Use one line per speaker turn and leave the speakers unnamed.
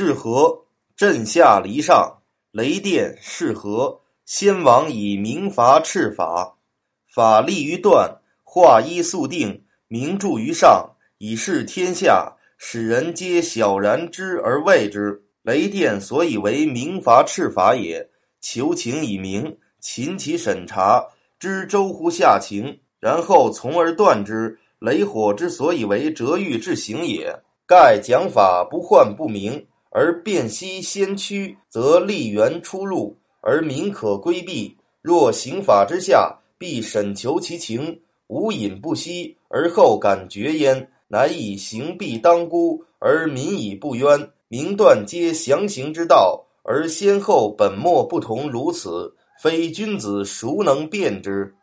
是何？震下离上，雷电是何？先王以明罚赤法，法立于断，化一速定，明著于上，以示天下，使人皆晓然之而畏之。雷电所以为明罚赤法也，求情以明，勤其审查，知周乎下情，然后从而断之。雷火之所以为折欲之行也。盖讲法不患不明，而辨析先驱，则立源出入，而民可规避。若刑法之下，必审求其情，无隐不悉，而后感觉焉。乃以刑必当孤，而民以不冤。明断皆详行之道，而先后本末不同，如此，非君子孰能辨之？